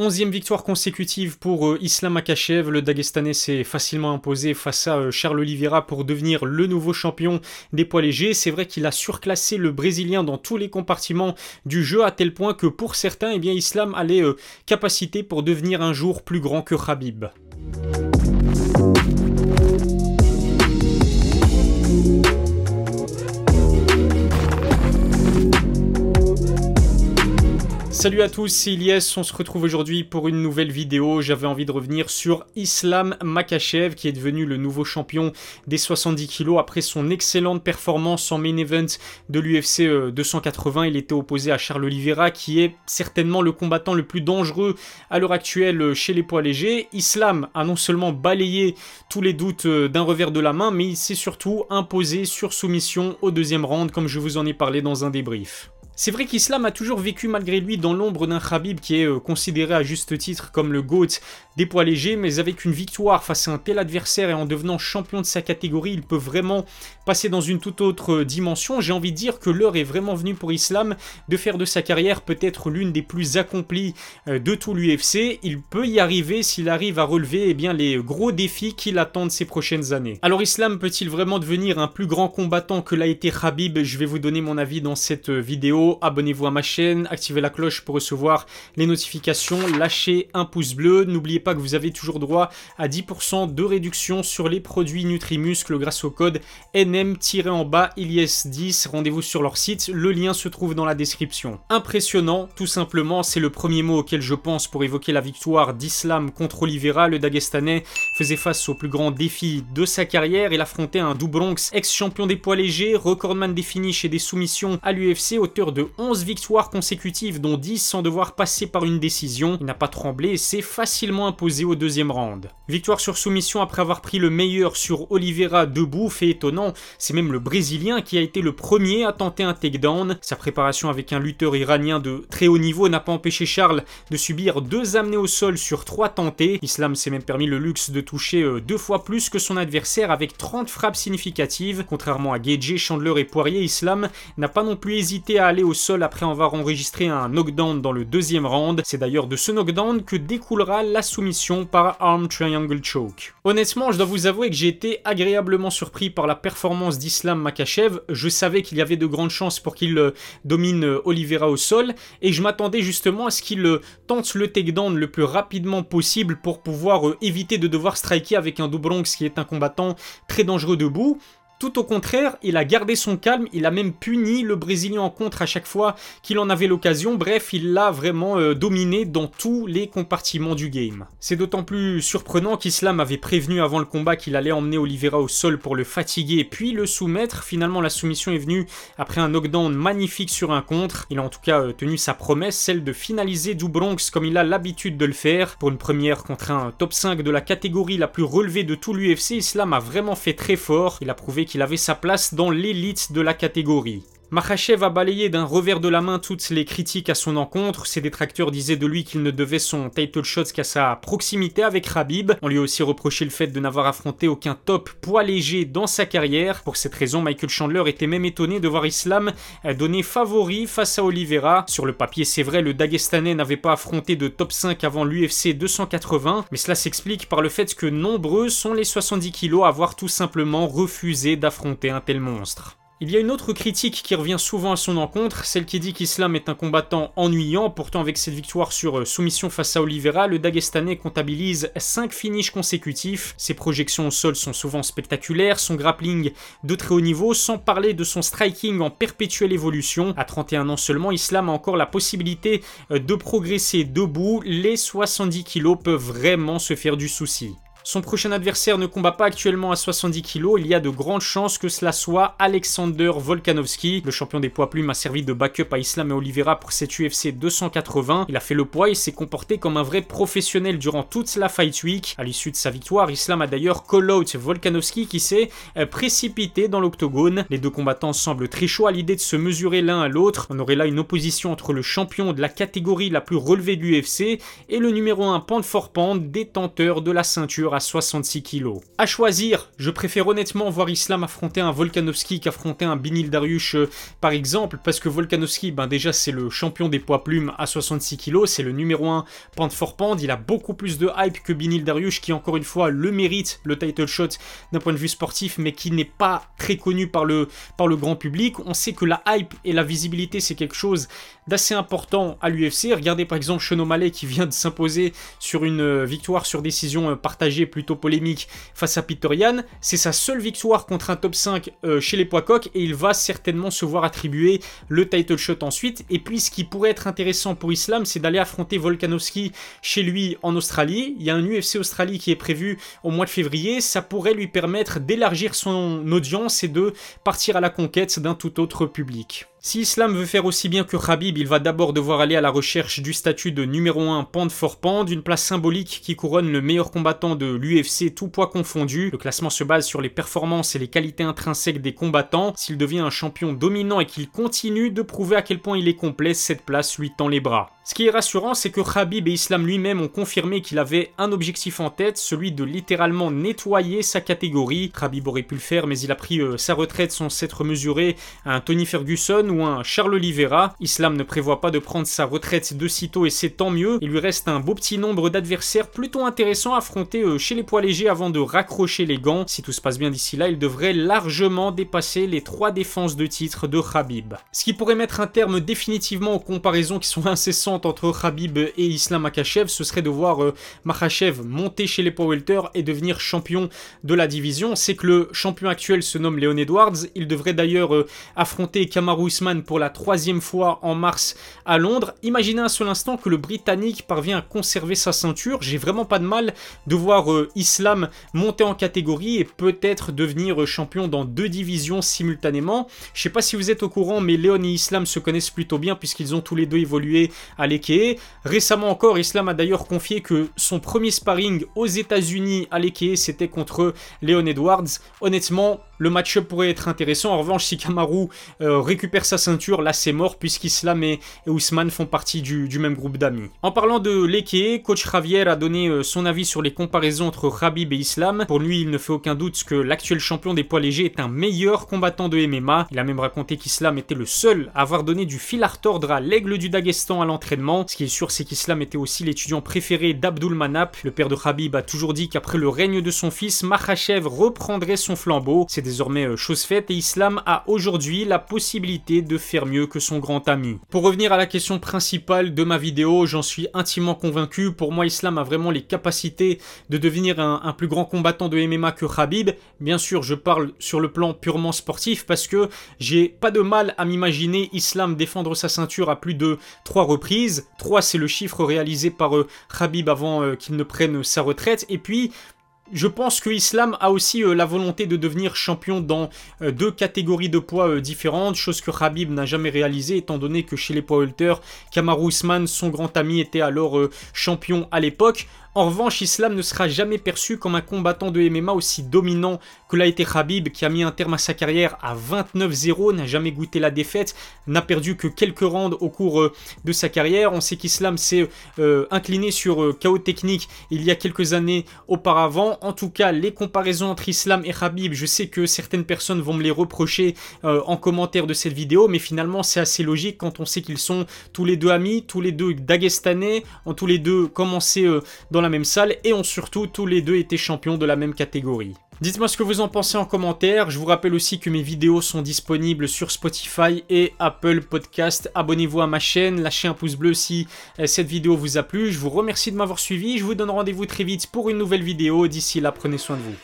Onzième victoire consécutive pour euh, Islam Akachev. Le Dagestanais s'est facilement imposé face à euh, Charles Oliveira pour devenir le nouveau champion des poids légers. C'est vrai qu'il a surclassé le Brésilien dans tous les compartiments du jeu à tel point que pour certains, eh Islam a les euh, pour devenir un jour plus grand que Khabib. Salut à tous, c'est Ilyes, on se retrouve aujourd'hui pour une nouvelle vidéo. J'avais envie de revenir sur Islam Makachev qui est devenu le nouveau champion des 70 kg après son excellente performance en main event de l'UFC 280. Euh, Il était opposé à Charles Oliveira qui est certainement le combattant le plus dangereux à l'heure actuelle euh, chez les poids légers. Islam a non seulement balayé tous les doutes euh, d'un revers de la main mais il s'est surtout imposé sur soumission au deuxième round comme je vous en ai parlé dans un débrief. C'est vrai qu'Islam a toujours vécu malgré lui dans l'ombre d'un Khabib qui est euh, considéré à juste titre comme le GOAT des poids légers, mais avec une victoire face à un tel adversaire et en devenant champion de sa catégorie, il peut vraiment passer dans une toute autre dimension. J'ai envie de dire que l'heure est vraiment venue pour Islam de faire de sa carrière peut-être l'une des plus accomplies euh, de tout l'UFC. Il peut y arriver s'il arrive à relever eh bien, les gros défis qui l'attendent ces prochaines années. Alors Islam peut-il vraiment devenir un plus grand combattant que l'a été Khabib? Je vais vous donner mon avis dans cette vidéo abonnez-vous à ma chaîne, activez la cloche pour recevoir les notifications, lâchez un pouce bleu, n'oubliez pas que vous avez toujours droit à 10% de réduction sur les produits Nutrimuscle grâce au code NM-en bas ILIS10, rendez-vous sur leur site, le lien se trouve dans la description. Impressionnant, tout simplement, c'est le premier mot auquel je pense pour évoquer la victoire d'Islam contre Oliveira, le Dagestanais faisait face au plus grand défi de sa carrière, il affrontait un Bronx, ex-champion des poids légers, recordman des finishes et des soumissions à l'UFC, auteur de de 11 victoires consécutives, dont 10 sans devoir passer par une décision. Il n'a pas tremblé et s'est facilement imposé au deuxième round. Victoire sur soumission après avoir pris le meilleur sur Oliveira debout, fait étonnant, c'est même le Brésilien qui a été le premier à tenter un takedown. Sa préparation avec un lutteur iranien de très haut niveau n'a pas empêché Charles de subir deux amenés au sol sur trois tentés. Islam s'est même permis le luxe de toucher euh, deux fois plus que son adversaire avec 30 frappes significatives. Contrairement à Gage, Chandler et Poirier, Islam n'a pas non plus hésité à aller au sol après avoir enregistré un knockdown dans le deuxième round. C'est d'ailleurs de ce knockdown que découlera la soumission par Arm Triangle Choke. Honnêtement, je dois vous avouer que j'ai été agréablement surpris par la performance d'Islam Makachev. Je savais qu'il y avait de grandes chances pour qu'il euh, domine euh, Oliveira au sol et je m'attendais justement à ce qu'il euh, tente le takedown le plus rapidement possible pour pouvoir éviter de devoir striker avec un Dobronx qui est un combattant très dangereux debout. Tout au contraire, il a gardé son calme, il a même puni le Brésilien en contre à chaque fois qu'il en avait l'occasion, bref, il l'a vraiment euh, dominé dans tous les compartiments du game. C'est d'autant plus surprenant qu'Islam avait prévenu avant le combat qu'il allait emmener Oliveira au sol pour le fatiguer puis le soumettre. Finalement, la soumission est venue après un knockdown magnifique sur un contre. Il a en tout cas euh, tenu sa promesse, celle de finaliser du Bronx comme il a l'habitude de le faire. Pour une première contre un top 5 de la catégorie la plus relevée de tout l'UFC, Islam a vraiment fait très fort. Qu'il avait sa place dans l'élite de la catégorie. Makhachev a balayé d'un revers de la main toutes les critiques à son encontre. Ses détracteurs disaient de lui qu'il ne devait son title shot qu'à sa proximité avec Rabib. On lui a aussi reproché le fait de n'avoir affronté aucun top poids léger dans sa carrière. Pour cette raison, Michael Chandler était même étonné de voir Islam donner favori face à Oliveira. Sur le papier, c'est vrai, le Dagestanais n'avait pas affronté de top 5 avant l'UFC 280, mais cela s'explique par le fait que nombreux sont les 70 kilos à avoir tout simplement refusé d'affronter un tel monstre. Il y a une autre critique qui revient souvent à son encontre, celle qui dit qu'Islam est un combattant ennuyant, pourtant avec cette victoire sur euh, soumission face à Oliveira, le Dagestanais comptabilise 5 finishes consécutifs, ses projections au sol sont souvent spectaculaires, son grappling de très haut niveau, sans parler de son striking en perpétuelle évolution. À 31 ans seulement, Islam a encore la possibilité euh, de progresser debout, les 70 kilos peuvent vraiment se faire du souci. Son prochain adversaire ne combat pas actuellement à 70 kg, il y a de grandes chances que cela soit Alexander Volkanovski. Le champion des poids plumes a servi de backup à Islam et Oliveira pour cette UFC 280. Il a fait le poids et s'est comporté comme un vrai professionnel durant toute la Fight Week. À l'issue de sa victoire, Islam a d'ailleurs call-out Volkanovski qui s'est euh, précipité dans l'octogone. Les deux combattants semblent très à l'idée de se mesurer l'un à l'autre. On aurait là une opposition entre le champion de la catégorie la plus relevée du UFC et le numéro 1 pound for pound détenteur de la ceinture 66 kg. À choisir, je préfère honnêtement voir Islam affronter un Volkanovski qu'affronter un Binil Dariush euh, par exemple, parce que Volkanovski, ben déjà c'est le champion des poids plumes à 66 kg, c'est le numéro 1 pound for pound, il a beaucoup plus de hype que Binil Dariush qui encore une fois le mérite, le title shot d'un point de vue sportif, mais qui n'est pas très connu par le, par le grand public. On sait que la hype et la visibilité c'est quelque chose d'assez important à l'UFC. Regardez par exemple Sean O'Malley qui vient de s'imposer sur une euh, victoire sur décision euh, partagée plutôt polémique face à Peter Yan. C'est sa seule victoire contre un top 5 euh, chez les poids coqs et il va certainement se voir attribuer le title shot ensuite. Et puis ce qui pourrait être intéressant pour Islam, c'est d'aller affronter Volkanovski chez lui en Australie. Il y a un UFC Australie qui est prévu au mois de février. Ça pourrait lui permettre d'élargir son audience et de partir à la conquête d'un tout autre public. Si Islam veut faire aussi bien que Khabib, il va d'abord devoir aller à la recherche du statut de numéro 1 pound for pound, une place symbolique qui couronne le meilleur combattant de l'UFC, tout poids confondu. Le classement se base sur les performances et les qualités intrinsèques des combattants. S'il devient un champion dominant et qu'il continue de prouver à quel point il est complet, cette place lui tend les bras. Ce qui est rassurant, c'est que Khabib et Islam lui-même ont confirmé qu'il avait un objectif en tête, celui de littéralement nettoyer sa catégorie. Khabib aurait pu le faire, mais il a pris euh, sa retraite sans s'être mesuré à un Tony Ferguson ou un Charles Oliveira. Islam ne prévoit pas de prendre sa retraite de sitôt et c'est tant mieux. Il lui reste un beau petit nombre d'adversaires plutôt intéressants à affronter euh, chez les poids légers avant de raccrocher les gants. Si tout se passe bien d'ici là, il devrait largement dépasser les trois défenses de titre de Khabib. Ce qui pourrait mettre un terme définitivement aux comparaisons qui sont incessantes entre Khabib et Islam Makachev, ce serait de voir euh, Makachev monter chez les poids et devenir champion de la division. C'est que le champion actuel se nomme Leon Edwards. Il devrait d'ailleurs euh, affronter Kamaru Pour la troisième fois en mars à Londres. Imaginez un seul instant que le Britannique parvient à conserver sa ceinture. J'ai vraiment pas de mal de voir euh, Islam monter en catégorie et peut-être devenir champion dans deux divisions simultanément. Je sais pas si vous êtes au courant, mais Léon et Islam se connaissent plutôt bien puisqu'ils ont tous les deux évolué à l'Ekee. Récemment encore, Islam a d'ailleurs confié que son premier sparring aux États-Unis à l'Ekee, c'était contre Léon Edwards. Honnêtement, le match-up pourrait être intéressant. En revanche, si Kamaru euh, récupère sa ceinture, là c'est mort puisqu'Islam et, Ousmane font partie du, même groupe d'amis. En parlant de l'Ekee, coach Javier a donné euh, son avis sur les comparaisons entre Khabib et Islam. Pour lui, il ne fait aucun doute que l'actuel champion des poids légers est un meilleur combattant de MMA. Il a même raconté qu'Islam était le seul à avoir donné du fil à retordre à l'aigle du Daghestan à l'entraînement. Ce qui est sûr, c'est qu'Islam était aussi l'étudiant préféré d'Abdul Manap. Le père de Khabib a toujours dit qu'après le règne de son fils, Makhachev reprendrait son flambeau. C'est désormais euh, chose faite et Islam a aujourd'hui la possibilité de faire mieux que son grand ami. Pour revenir à la question principale de ma vidéo, j'en suis intimement convaincu. Pour moi, Islam a vraiment les capacités de devenir un, plus grand combattant de MMA que Khabib. Bien sûr, je parle sur le plan purement sportif parce que j'ai pas de mal à m'imaginer Islam défendre sa ceinture à plus de trois reprises. 3 c'est le chiffre réalisé par euh, Khabib avant euh, qu'il ne prenne sa retraite. Et puis je pense que Islam a aussi euh, la volonté de devenir champion dans euh, deux catégories de poids euh, différentes, chose que Khabib n'a jamais réalisé étant donné que chez les poids welter, Kamaru Usman, son grand ami, était alors champion à l'époque. En revanche, Islam ne sera jamais perçu comme un combattant de MMA aussi dominant que l'a été Khabib, qui a mis un terme à sa carrière à 29-0, n'a jamais goûté la défaite, n'a perdu que quelques rounds au cours de sa carrière. On sait qu'Islam s'est incliné sur euh, chaos technique il y a quelques années auparavant. En tout cas, les comparaisons entre Islam et Khabib, je sais que certaines personnes vont me les reprocher en commentaire de cette vidéo, mais finalement c'est assez logique quand on sait qu'ils sont tous les deux amis, tous les deux dagestanais, ont tous les deux commencé dans la même salle et ont surtout tous les deux été champions de la même catégorie. Dites-moi ce que vous en pensez en commentaire. Je vous rappelle aussi que mes vidéos sont disponibles sur Spotify et Apple Podcast. Abonnez-vous à ma chaîne, lâchez un pouce bleu si euh, cette vidéo vous a plu. Je vous remercie de m'avoir suivi. Je vous donne rendez-vous très vite pour une nouvelle vidéo. D'ici là, prenez soin de vous.